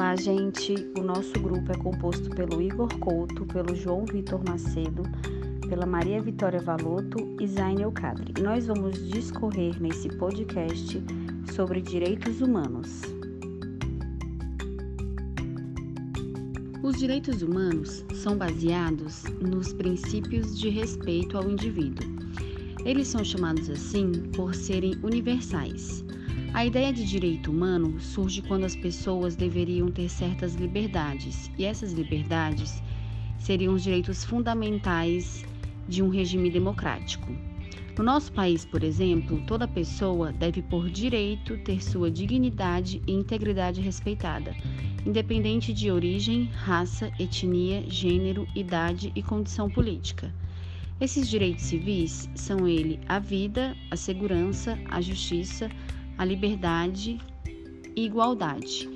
Olá, gente. O nosso grupo é composto pelo Igor Couto, pelo João Vitor Macedo, pela Maria Vitória Valoto e Zaine Elcadre. Nós vamos discorrer nesse podcast sobre direitos humanos. Os direitos humanos são baseados nos princípios de respeito ao indivíduo. Eles são chamados assim por serem universais. A ideia de direito humano surge quando as pessoas deveriam ter certas liberdades, e essas liberdades seriam os direitos fundamentais de um regime democrático. No nosso país, por exemplo, toda pessoa deve por direito ter sua dignidade e integridade respeitada, independente de origem, raça, etnia, gênero, idade e condição política. Esses direitos civis são ele a vida, a segurança, a justiça, a liberdade e igualdade,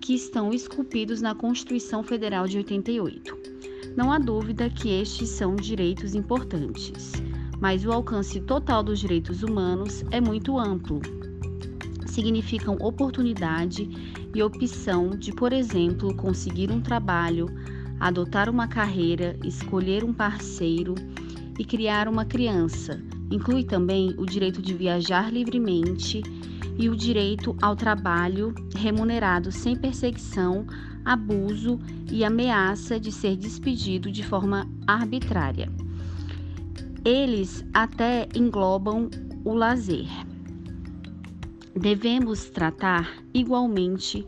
que estão esculpidos na Constituição Federal de 88. Não há dúvida que estes são direitos importantes, mas o alcance total dos direitos humanos é muito amplo. Significam oportunidade e opção de, por exemplo, conseguir um trabalho, adotar uma carreira, escolher um parceiro e criar uma criança. Inclui também o direito de viajar livremente e o direito ao trabalho remunerado sem perseguição, abuso e ameaça de ser despedido de forma arbitrária. Eles até englobam o lazer. Devemos tratar igualmente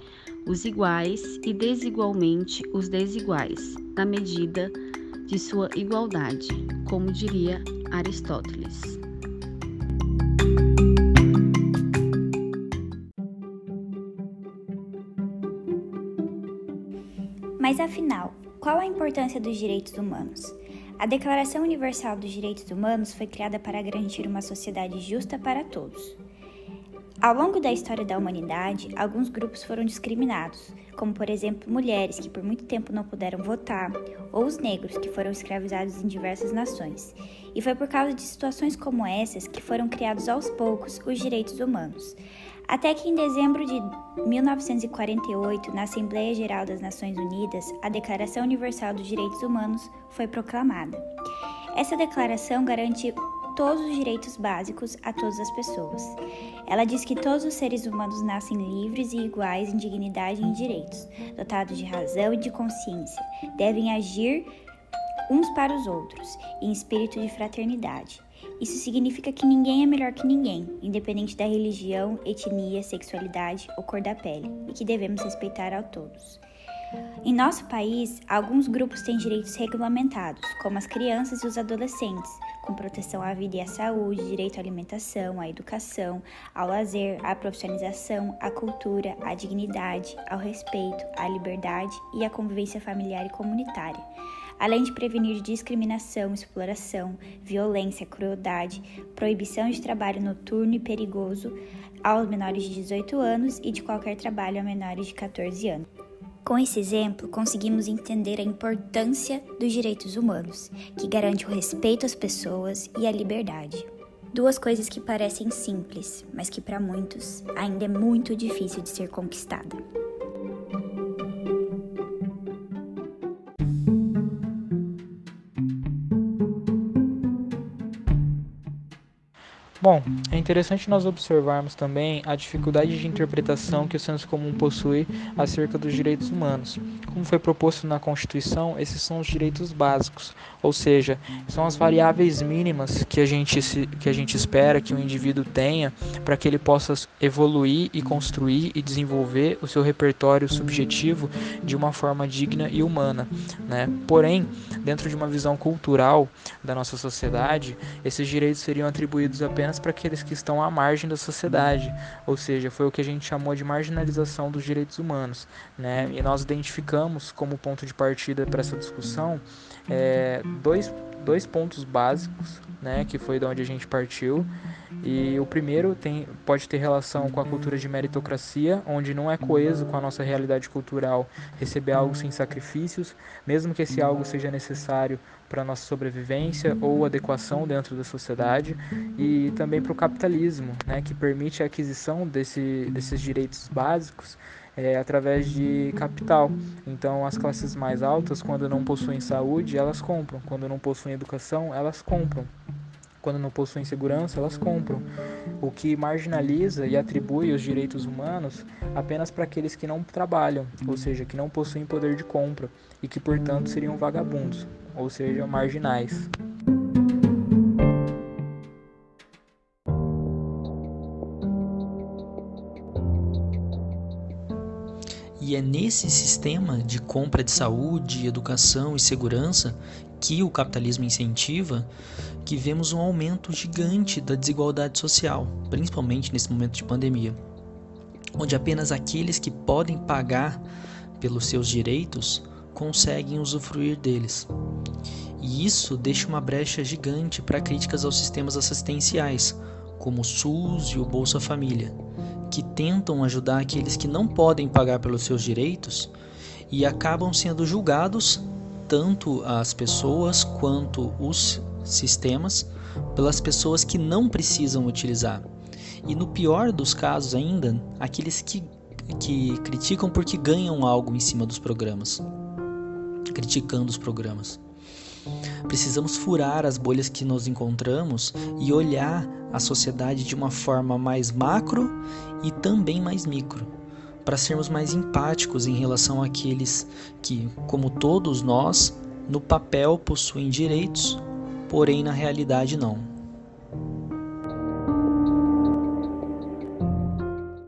os iguais e desigualmente os desiguais, na medida de sua igualdade, como diria Aristóteles. Mas afinal, qual a importância dos direitos humanos? A Declaração Universal dos Direitos Humanos foi criada para garantir uma sociedade justa para todos. Ao longo da história da humanidade, alguns grupos foram discriminados, como por exemplo mulheres que por muito tempo não puderam votar, ou os negros que foram escravizados em diversas nações. E foi por causa de situações como essas que foram criados aos poucos os direitos humanos. Até que em dezembro de 1948, na Assembleia Geral das Nações Unidas, a Declaração Universal dos Direitos Humanos foi proclamada. Essa declaração garante todos os direitos básicos a todas as pessoas. Ela diz que todos os seres humanos nascem livres e iguais em dignidade e em direitos, dotados de razão e de consciência, devem agir uns para os outros, em espírito de fraternidade. Isso significa que ninguém é melhor que ninguém, independente da religião, etnia, sexualidade ou cor da pele, e que devemos respeitar a todos. Em nosso país, alguns grupos têm direitos regulamentados, como as crianças e os adolescentes, com proteção à vida e à saúde, direito à alimentação, à educação, ao lazer, à profissionalização, à cultura, à dignidade, ao respeito, à liberdade e à convivência familiar e comunitária além de prevenir discriminação, exploração, violência, crueldade, proibição de trabalho noturno e perigoso aos menores de 18 anos e de qualquer trabalho a menores de 14 anos. Com esse exemplo, conseguimos entender a importância dos direitos humanos, que garante o respeito às pessoas e a liberdade. Duas coisas que parecem simples, mas que para muitos ainda é muito difícil de ser conquistada. Bom, é interessante nós observarmos também a dificuldade de interpretação que o senso comum possui acerca dos direitos humanos. Como foi proposto na Constituição, esses são os direitos básicos, ou seja, são as variáveis mínimas que a gente, que a gente espera que o indivíduo tenha para que ele possa evoluir e construir e desenvolver o seu repertório subjetivo de uma forma digna e humana. Né? Porém, dentro de uma visão cultural da nossa sociedade, esses direitos seriam atribuídos apenas apenas para aqueles que estão à margem da sociedade, ou seja, foi o que a gente chamou de marginalização dos direitos humanos, né? E nós identificamos como ponto de partida para essa discussão é, dois, dois pontos básicos, né? Que foi de onde a gente partiu. E o primeiro tem, pode ter relação com a cultura de meritocracia, onde não é coeso com a nossa realidade cultural receber algo sem sacrifícios, mesmo que esse algo seja necessário para a nossa sobrevivência ou adequação dentro da sociedade, e também para o capitalismo, né, que permite a aquisição desse, desses direitos básicos é, através de capital. Então, as classes mais altas, quando não possuem saúde, elas compram. Quando não possuem educação, elas compram. Quando não possuem segurança, elas compram. O que marginaliza e atribui os direitos humanos apenas para aqueles que não trabalham, ou seja, que não possuem poder de compra e que, portanto, seriam vagabundos, ou seja, marginais. E é nesse sistema de compra de saúde, educação e segurança que o capitalismo incentiva que vemos um aumento gigante da desigualdade social, principalmente nesse momento de pandemia, onde apenas aqueles que podem pagar pelos seus direitos conseguem usufruir deles. E isso deixa uma brecha gigante para críticas aos sistemas assistenciais, como o SUS e o Bolsa Família, que tentam ajudar aqueles que não podem pagar pelos seus direitos e acabam sendo julgados tanto as pessoas quanto os sistemas pelas pessoas que não precisam utilizar. E no pior dos casos ainda, aqueles que, que criticam porque ganham algo em cima dos programas, criticando os programas. Precisamos furar as bolhas que nos encontramos e olhar a sociedade de uma forma mais macro e também mais micro, para sermos mais empáticos em relação àqueles que, como todos nós, no papel possuem direitos, porém na realidade não.